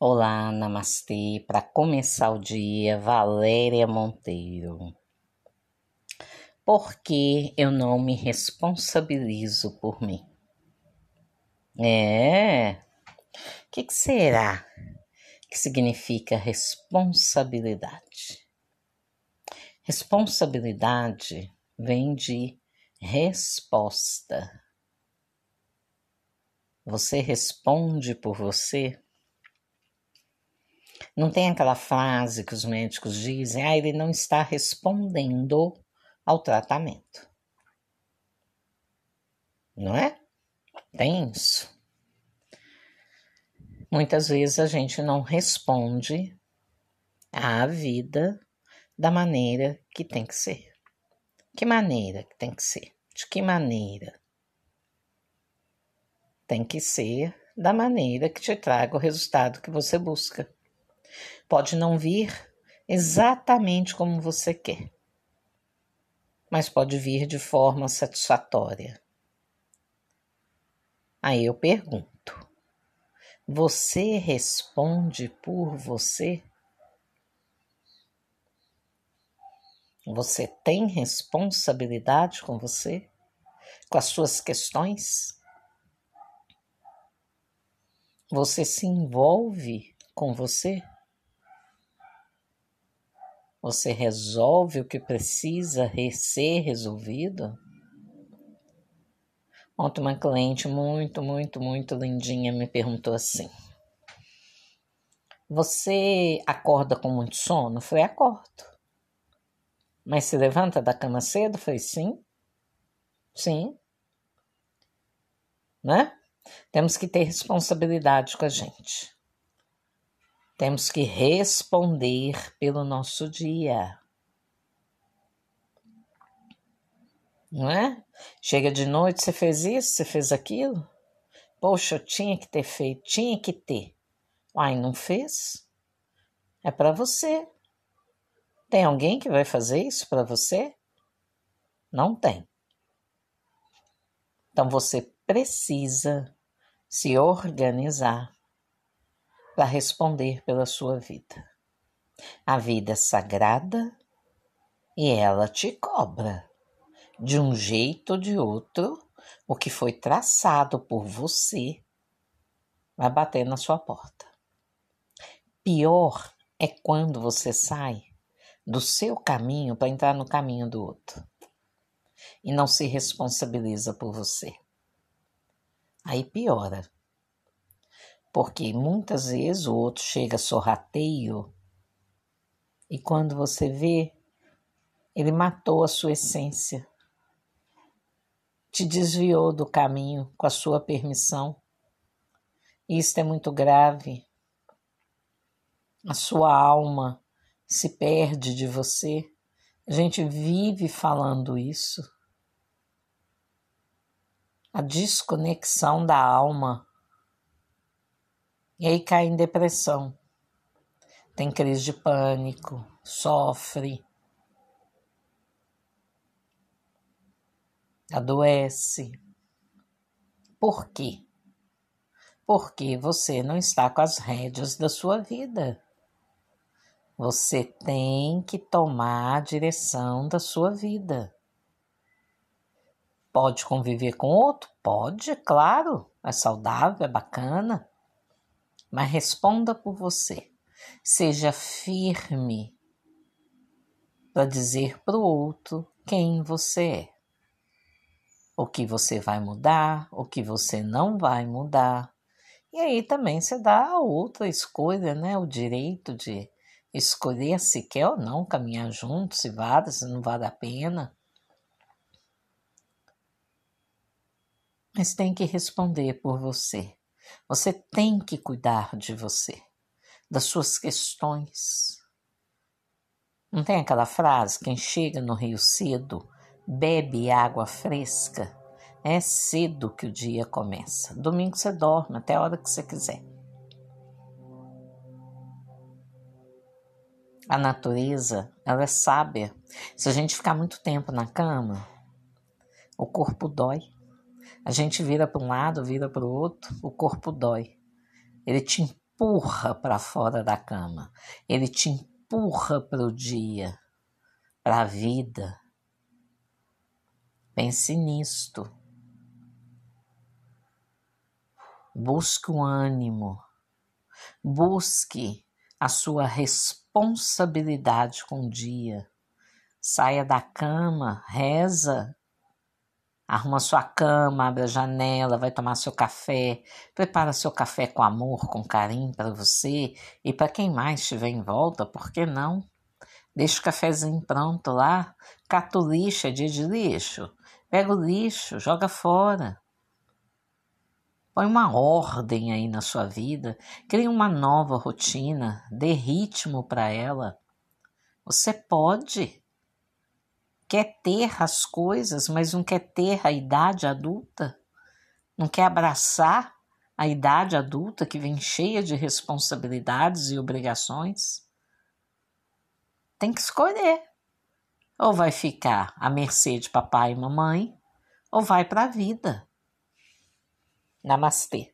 Olá, namastê. Para começar o dia, Valéria Monteiro. Por que eu não me responsabilizo por mim? É. O que, que será que significa responsabilidade? Responsabilidade vem de resposta. Você responde por você? Não tem aquela frase que os médicos dizem, ah, ele não está respondendo ao tratamento. Não é? Tem isso. Muitas vezes a gente não responde à vida da maneira que tem que ser. Que maneira que tem que ser? De que maneira? Tem que ser da maneira que te traga o resultado que você busca. Pode não vir exatamente como você quer, mas pode vir de forma satisfatória. Aí eu pergunto: você responde por você? Você tem responsabilidade com você? Com as suas questões? Você se envolve com você? Você resolve o que precisa ser resolvido? Ontem uma cliente muito, muito, muito lindinha me perguntou assim: Você acorda com muito sono? Eu falei: Acordo. Mas se levanta da cama cedo? Eu falei: Sim. Sim. Né? Temos que ter responsabilidade com a gente. Temos que responder pelo nosso dia. Não é? Chega de noite, você fez isso, você fez aquilo. Poxa, eu tinha que ter feito, tinha que ter. Uai, não fez? É para você. Tem alguém que vai fazer isso para você? Não tem. Então você precisa se organizar para responder pela sua vida. A vida é sagrada e ela te cobra, de um jeito ou de outro, o que foi traçado por você vai bater na sua porta. Pior é quando você sai do seu caminho para entrar no caminho do outro e não se responsabiliza por você. Aí piora porque muitas vezes o outro chega sorrateio e quando você vê, ele matou a sua essência, te desviou do caminho com a sua permissão. Isto é muito grave. A sua alma se perde de você. A gente vive falando isso. A desconexão da alma e aí cai em depressão. Tem crise de pânico, sofre, adoece. Por quê? Porque você não está com as rédeas da sua vida. Você tem que tomar a direção da sua vida. Pode conviver com outro? Pode, claro. É saudável, é bacana mas responda por você. Seja firme para dizer para o outro quem você é. O que você vai mudar, o que você não vai mudar. E aí também você dá a outra escolha, né? O direito de escolher se quer ou não caminhar junto, se vale, se não vale a pena. Mas tem que responder por você. Você tem que cuidar de você, das suas questões. Não tem aquela frase: quem chega no rio cedo bebe água fresca? É cedo que o dia começa. Domingo você dorme até a hora que você quiser. A natureza, ela é sábia. Se a gente ficar muito tempo na cama, o corpo dói. A gente vira para um lado, vira para o outro, o corpo dói. Ele te empurra para fora da cama, ele te empurra para o dia, para a vida. Pense nisto. Busque o ânimo, busque a sua responsabilidade com o dia. Saia da cama, reza, arruma sua cama, abre a janela, vai tomar seu café, prepara seu café com amor, com carinho para você e para quem mais estiver em volta, por que não? Deixa o cafezinho pronto lá, cata o lixo, é dia de lixo, pega o lixo, joga fora. Põe uma ordem aí na sua vida, crie uma nova rotina, dê ritmo para ela. Você pode quer ter as coisas, mas não quer ter a idade adulta, não quer abraçar a idade adulta que vem cheia de responsabilidades e obrigações. Tem que escolher. Ou vai ficar à mercê de papai e mamãe, ou vai para a vida. Namastê.